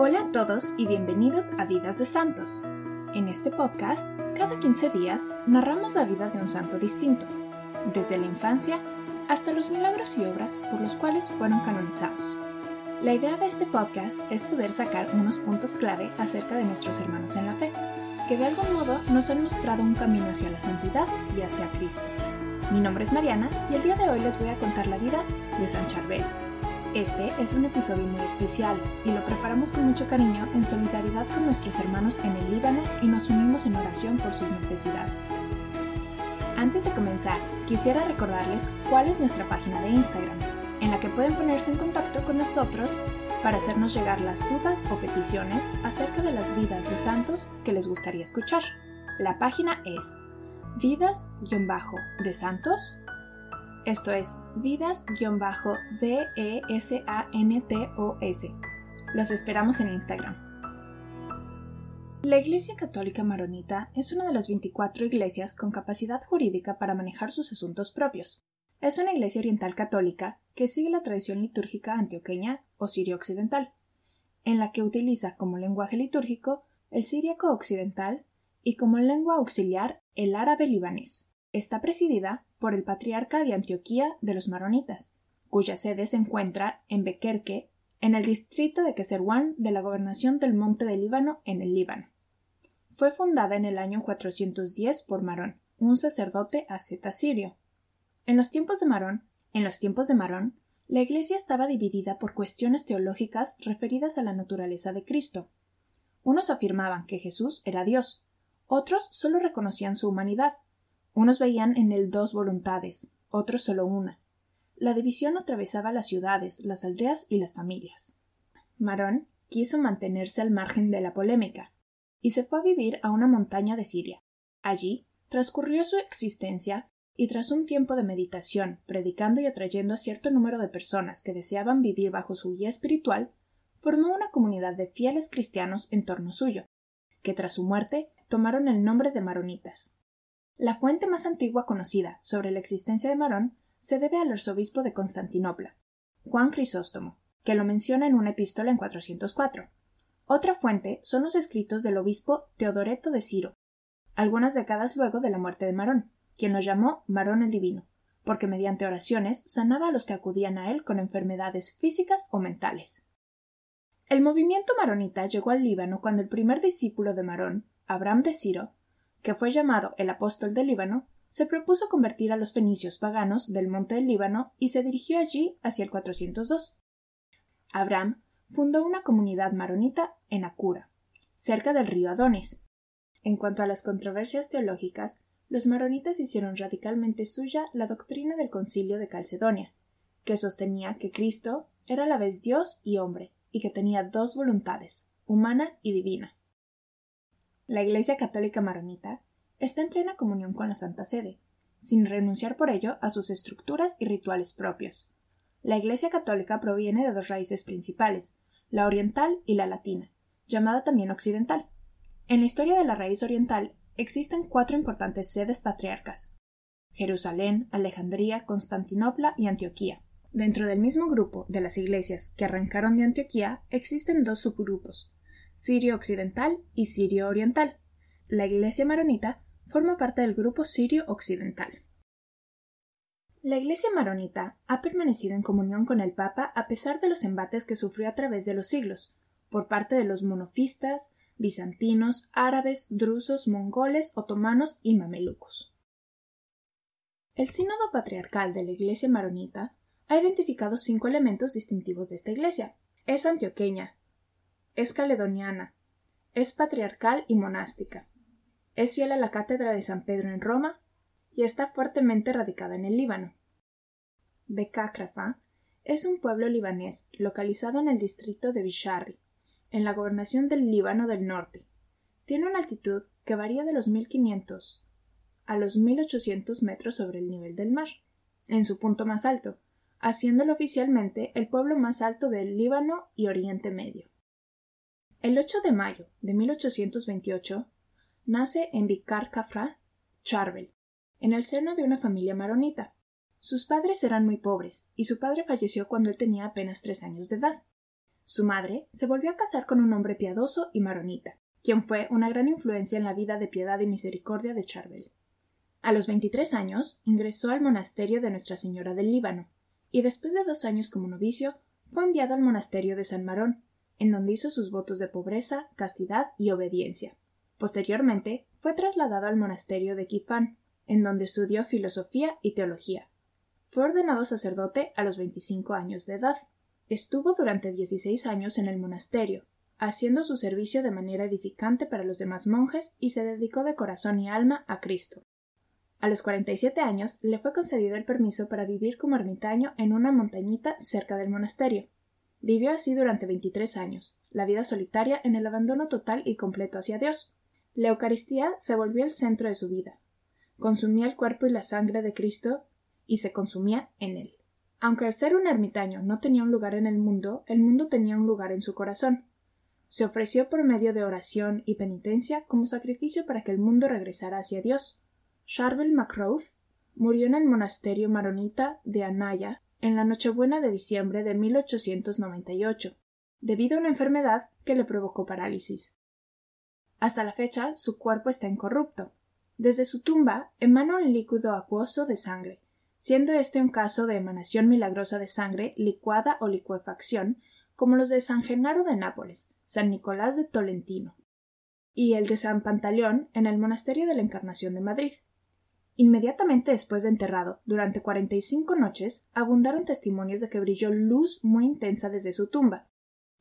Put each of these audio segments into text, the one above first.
Hola a todos y bienvenidos a Vidas de Santos. En este podcast, cada 15 días narramos la vida de un santo distinto, desde la infancia hasta los milagros y obras por los cuales fueron canonizados. La idea de este podcast es poder sacar unos puntos clave acerca de nuestros hermanos en la fe, que de algún modo nos han mostrado un camino hacia la santidad y hacia Cristo. Mi nombre es Mariana y el día de hoy les voy a contar la vida de San Charbel, este es un episodio muy especial y lo preparamos con mucho cariño en solidaridad con nuestros hermanos en el Líbano y nos unimos en oración por sus necesidades. Antes de comenzar, quisiera recordarles cuál es nuestra página de Instagram, en la que pueden ponerse en contacto con nosotros para hacernos llegar las dudas o peticiones acerca de las vidas de santos que les gustaría escuchar. La página es vidas-de santos esto es vidas-d-e-s-a-n-t-o-s. Los esperamos en Instagram. La Iglesia Católica Maronita es una de las 24 iglesias con capacidad jurídica para manejar sus asuntos propios. Es una iglesia oriental católica que sigue la tradición litúrgica antioqueña o sirio occidental, en la que utiliza como lenguaje litúrgico el siríaco occidental y como lengua auxiliar el árabe libanés. Está presidida por el patriarca de Antioquía de los Maronitas, cuya sede se encuentra en Bequerque, en el distrito de Keserwan de la gobernación del Monte del Líbano, en el Líbano. Fue fundada en el año 410 por Marón, un sacerdote asceta sirio. En los tiempos de Marón, en los tiempos de Marón, la Iglesia estaba dividida por cuestiones teológicas referidas a la naturaleza de Cristo. Unos afirmaban que Jesús era Dios, otros solo reconocían su humanidad, unos veían en él dos voluntades, otros solo una. La división atravesaba las ciudades, las aldeas y las familias. Marón quiso mantenerse al margen de la polémica, y se fue a vivir a una montaña de Siria. Allí transcurrió su existencia y tras un tiempo de meditación, predicando y atrayendo a cierto número de personas que deseaban vivir bajo su guía espiritual, formó una comunidad de fieles cristianos en torno suyo, que tras su muerte tomaron el nombre de maronitas. La fuente más antigua conocida sobre la existencia de Marón se debe al arzobispo de Constantinopla, Juan Crisóstomo, que lo menciona en una epístola en 404. Otra fuente son los escritos del obispo Teodoreto de Ciro, algunas décadas luego de la muerte de Marón, quien lo llamó Marón el Divino, porque mediante oraciones sanaba a los que acudían a él con enfermedades físicas o mentales. El movimiento maronita llegó al Líbano cuando el primer discípulo de Marón, Abraham de Ciro, que fue llamado el apóstol del Líbano, se propuso convertir a los fenicios paganos del monte del Líbano y se dirigió allí hacia el 402. Abraham fundó una comunidad maronita en Acura, cerca del río Adonis. En cuanto a las controversias teológicas, los maronitas hicieron radicalmente suya la doctrina del concilio de Calcedonia, que sostenía que Cristo era a la vez Dios y hombre, y que tenía dos voluntades, humana y divina. La Iglesia Católica Maronita está en plena comunión con la Santa Sede, sin renunciar por ello a sus estructuras y rituales propios. La Iglesia Católica proviene de dos raíces principales, la oriental y la latina, llamada también occidental. En la historia de la raíz oriental existen cuatro importantes sedes patriarcas Jerusalén, Alejandría, Constantinopla y Antioquía. Dentro del mismo grupo de las iglesias que arrancaron de Antioquía existen dos subgrupos, Sirio Occidental y Sirio Oriental. La Iglesia maronita forma parte del grupo Sirio Occidental. La Iglesia maronita ha permanecido en comunión con el Papa a pesar de los embates que sufrió a través de los siglos, por parte de los monofistas, bizantinos, árabes, drusos, mongoles, otomanos y mamelucos. El Sínodo Patriarcal de la Iglesia maronita ha identificado cinco elementos distintivos de esta Iglesia. Es antioqueña, es caledoniana, es patriarcal y monástica, es fiel a la cátedra de San Pedro en Roma y está fuertemente radicada en el Líbano. Bekákrafa es un pueblo libanés localizado en el distrito de Bisharri, en la gobernación del Líbano del Norte. Tiene una altitud que varía de los 1500 a los 1800 metros sobre el nivel del mar, en su punto más alto, haciéndolo oficialmente el pueblo más alto del Líbano y Oriente Medio. El 8 de mayo de 1828 nace en Bikar Kafra Charvel, en el seno de una familia maronita. Sus padres eran muy pobres, y su padre falleció cuando él tenía apenas tres años de edad. Su madre se volvió a casar con un hombre piadoso y maronita, quien fue una gran influencia en la vida de piedad y misericordia de Charvel. A los veintitrés años ingresó al monasterio de Nuestra Señora del Líbano, y después de dos años como novicio fue enviado al monasterio de San Marón, en donde hizo sus votos de pobreza, castidad y obediencia. Posteriormente fue trasladado al monasterio de Kifán, en donde estudió filosofía y teología. Fue ordenado sacerdote a los veinticinco años de edad. Estuvo durante dieciséis años en el monasterio, haciendo su servicio de manera edificante para los demás monjes y se dedicó de corazón y alma a Cristo. A los 47 años le fue concedido el permiso para vivir como ermitaño en una montañita cerca del monasterio. Vivió así durante 23 años, la vida solitaria en el abandono total y completo hacia Dios. La Eucaristía se volvió el centro de su vida. Consumía el cuerpo y la sangre de Cristo y se consumía en él. Aunque al ser un ermitaño no tenía un lugar en el mundo, el mundo tenía un lugar en su corazón. Se ofreció por medio de oración y penitencia como sacrificio para que el mundo regresara hacia Dios. Charvel Macrouf murió en el monasterio maronita de Anaya en la Nochebuena de diciembre de 1898, debido a una enfermedad que le provocó parálisis. Hasta la fecha su cuerpo está incorrupto. Desde su tumba emana un líquido acuoso de sangre, siendo este un caso de emanación milagrosa de sangre licuada o licuefacción, como los de San Genaro de Nápoles, San Nicolás de Tolentino, y el de San Pantaleón en el Monasterio de la Encarnación de Madrid. Inmediatamente después de enterrado, durante cuarenta y cinco noches, abundaron testimonios de que brilló luz muy intensa desde su tumba.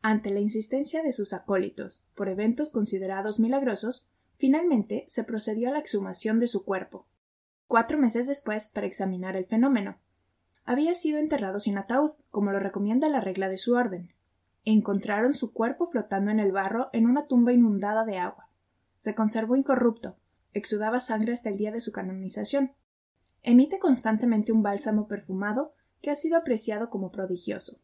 Ante la insistencia de sus acólitos, por eventos considerados milagrosos, finalmente se procedió a la exhumación de su cuerpo. Cuatro meses después, para examinar el fenómeno. Había sido enterrado sin ataúd, como lo recomienda la regla de su orden. Encontraron su cuerpo flotando en el barro en una tumba inundada de agua. Se conservó incorrupto, exudaba sangre hasta el día de su canonización. Emite constantemente un bálsamo perfumado que ha sido apreciado como prodigioso.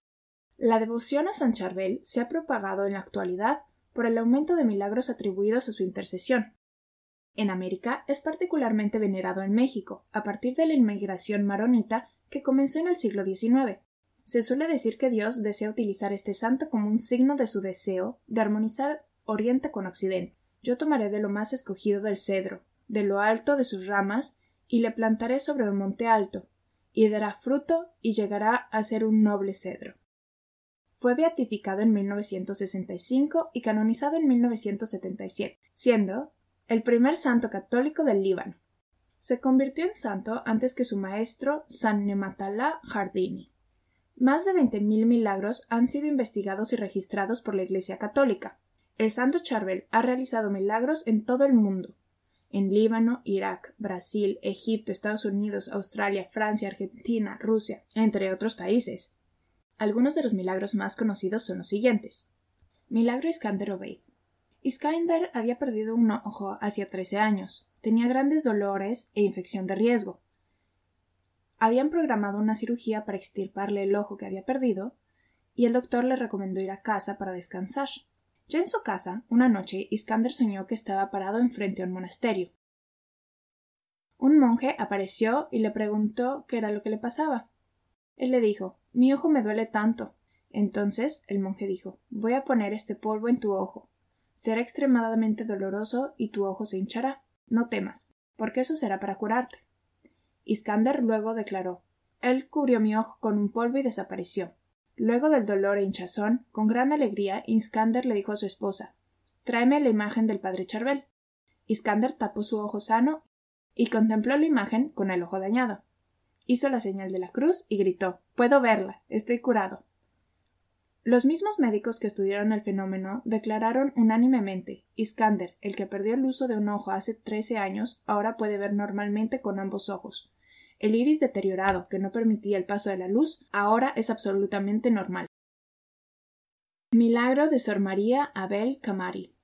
La devoción a San Charbel se ha propagado en la actualidad por el aumento de milagros atribuidos a su intercesión. En América es particularmente venerado en México, a partir de la inmigración maronita que comenzó en el siglo XIX. Se suele decir que Dios desea utilizar este santo como un signo de su deseo de armonizar Oriente con Occidente, yo tomaré de lo más escogido del cedro, de lo alto de sus ramas, y le plantaré sobre un monte alto, y dará fruto y llegará a ser un noble cedro. Fue beatificado en 1965 y canonizado en 1977, siendo el primer santo católico del Líbano. Se convirtió en santo antes que su maestro San Nematala Jardini. Más de veinte mil milagros han sido investigados y registrados por la Iglesia católica, el santo Charbel ha realizado milagros en todo el mundo. En Líbano, Irak, Brasil, Egipto, Estados Unidos, Australia, Francia, Argentina, Rusia, entre otros países. Algunos de los milagros más conocidos son los siguientes. Milagro Iskander Obeid. Iskander había perdido un ojo hacia trece años, tenía grandes dolores e infección de riesgo. Habían programado una cirugía para extirparle el ojo que había perdido, y el doctor le recomendó ir a casa para descansar. Ya en su casa, una noche, Iskander soñó que estaba parado enfrente a un monasterio. Un monje apareció y le preguntó qué era lo que le pasaba. Él le dijo Mi ojo me duele tanto. Entonces el monje dijo Voy a poner este polvo en tu ojo. Será extremadamente doloroso y tu ojo se hinchará. No temas, porque eso será para curarte. Iskander luego declaró Él cubrió mi ojo con un polvo y desapareció. Luego del dolor e hinchazón, con gran alegría, Iskander le dijo a su esposa Tráeme la imagen del padre Charbel. Iskander tapó su ojo sano y contempló la imagen con el ojo dañado. Hizo la señal de la cruz y gritó Puedo verla. Estoy curado. Los mismos médicos que estudiaron el fenómeno declararon unánimemente Iskander, el que perdió el uso de un ojo hace trece años, ahora puede ver normalmente con ambos ojos. El iris deteriorado, que no permitía el paso de la luz, ahora es absolutamente normal. Milagro de Sor María Abel Camari.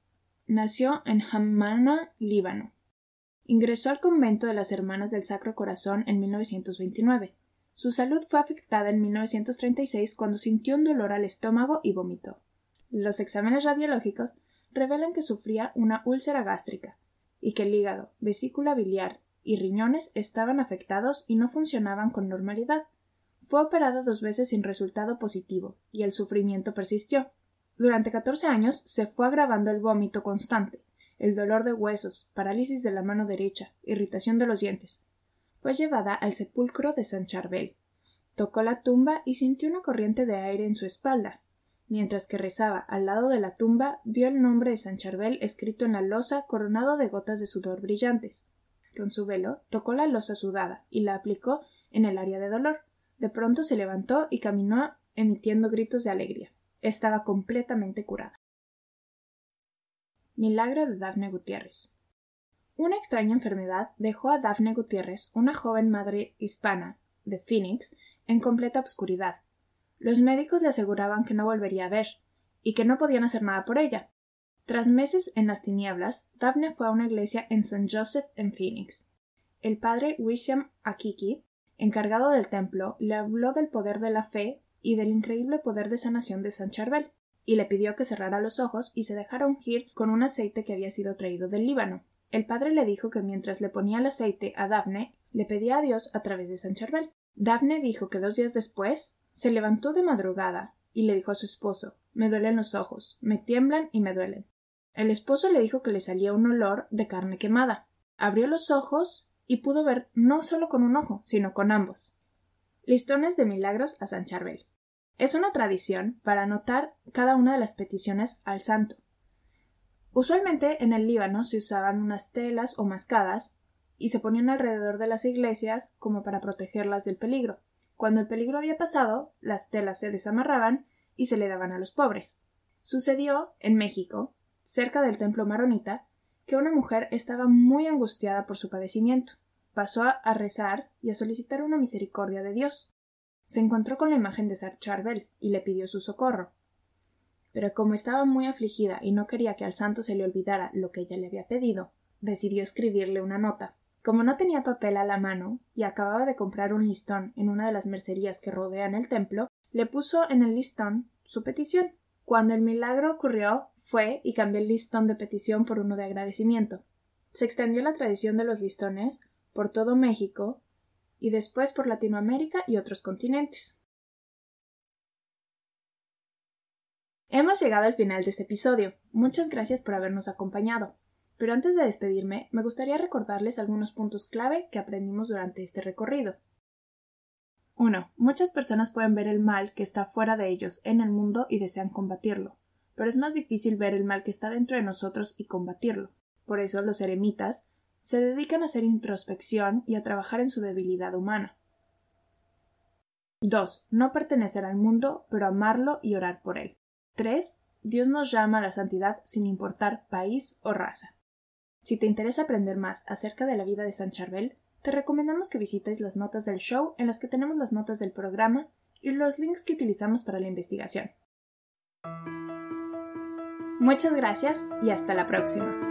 Nació en Hammana, Líbano. Ingresó al convento de las Hermanas del Sacro Corazón en 1929. Su salud fue afectada en 1936 cuando sintió un dolor al estómago y vomitó. Los exámenes radiológicos revelan que sufría una úlcera gástrica y que el hígado, vesícula biliar y riñones estaban afectados y no funcionaban con normalidad. Fue operada dos veces sin resultado positivo, y el sufrimiento persistió. Durante catorce años se fue agravando el vómito constante, el dolor de huesos, parálisis de la mano derecha, irritación de los dientes. Fue llevada al sepulcro de San Charbel. Tocó la tumba y sintió una corriente de aire en su espalda. Mientras que rezaba al lado de la tumba, vio el nombre de San Charbel escrito en la losa coronado de gotas de sudor brillantes. Con su velo tocó la losa sudada y la aplicó en el área de dolor. De pronto se levantó y caminó emitiendo gritos de alegría. Estaba completamente curada. Milagro de Dafne Gutiérrez. Una extraña enfermedad dejó a Dafne Gutiérrez, una joven madre hispana de Phoenix, en completa obscuridad. Los médicos le aseguraban que no volvería a ver, y que no podían hacer nada por ella. Tras meses en las tinieblas, Daphne fue a una iglesia en St. Joseph en Phoenix. El padre William Akiki, encargado del templo, le habló del poder de la fe y del increíble poder de sanación de San Charbel, y le pidió que cerrara los ojos y se dejara ungir con un aceite que había sido traído del Líbano. El padre le dijo que mientras le ponía el aceite a Daphne, le pedía a Dios a través de San Charbel. Daphne dijo que dos días después se levantó de madrugada y le dijo a su esposo Me duelen los ojos, me tiemblan y me duelen. El esposo le dijo que le salía un olor de carne quemada. Abrió los ojos y pudo ver no solo con un ojo, sino con ambos. Listones de milagros a San Charbel. Es una tradición para anotar cada una de las peticiones al santo. Usualmente en el Líbano se usaban unas telas o mascadas y se ponían alrededor de las iglesias como para protegerlas del peligro. Cuando el peligro había pasado, las telas se desamarraban y se le daban a los pobres. Sucedió en México, cerca del templo maronita, que una mujer estaba muy angustiada por su padecimiento. Pasó a rezar y a solicitar una misericordia de Dios. Se encontró con la imagen de Sar Charbel y le pidió su socorro. Pero como estaba muy afligida y no quería que al santo se le olvidara lo que ella le había pedido, decidió escribirle una nota. Como no tenía papel a la mano y acababa de comprar un listón en una de las mercerías que rodean el templo, le puso en el listón su petición. Cuando el milagro ocurrió, fue y cambió el listón de petición por uno de agradecimiento. Se extendió la tradición de los listones por todo México y después por Latinoamérica y otros continentes. Hemos llegado al final de este episodio. Muchas gracias por habernos acompañado. Pero antes de despedirme, me gustaría recordarles algunos puntos clave que aprendimos durante este recorrido. 1. Muchas personas pueden ver el mal que está fuera de ellos en el mundo y desean combatirlo, pero es más difícil ver el mal que está dentro de nosotros y combatirlo. Por eso los eremitas se dedican a hacer introspección y a trabajar en su debilidad humana. 2. No pertenecer al mundo, pero amarlo y orar por él. 3. Dios nos llama a la santidad sin importar país o raza. Si te interesa aprender más acerca de la vida de San Charbel, te recomendamos que visites las notas del show en las que tenemos las notas del programa y los links que utilizamos para la investigación. Muchas gracias y hasta la próxima.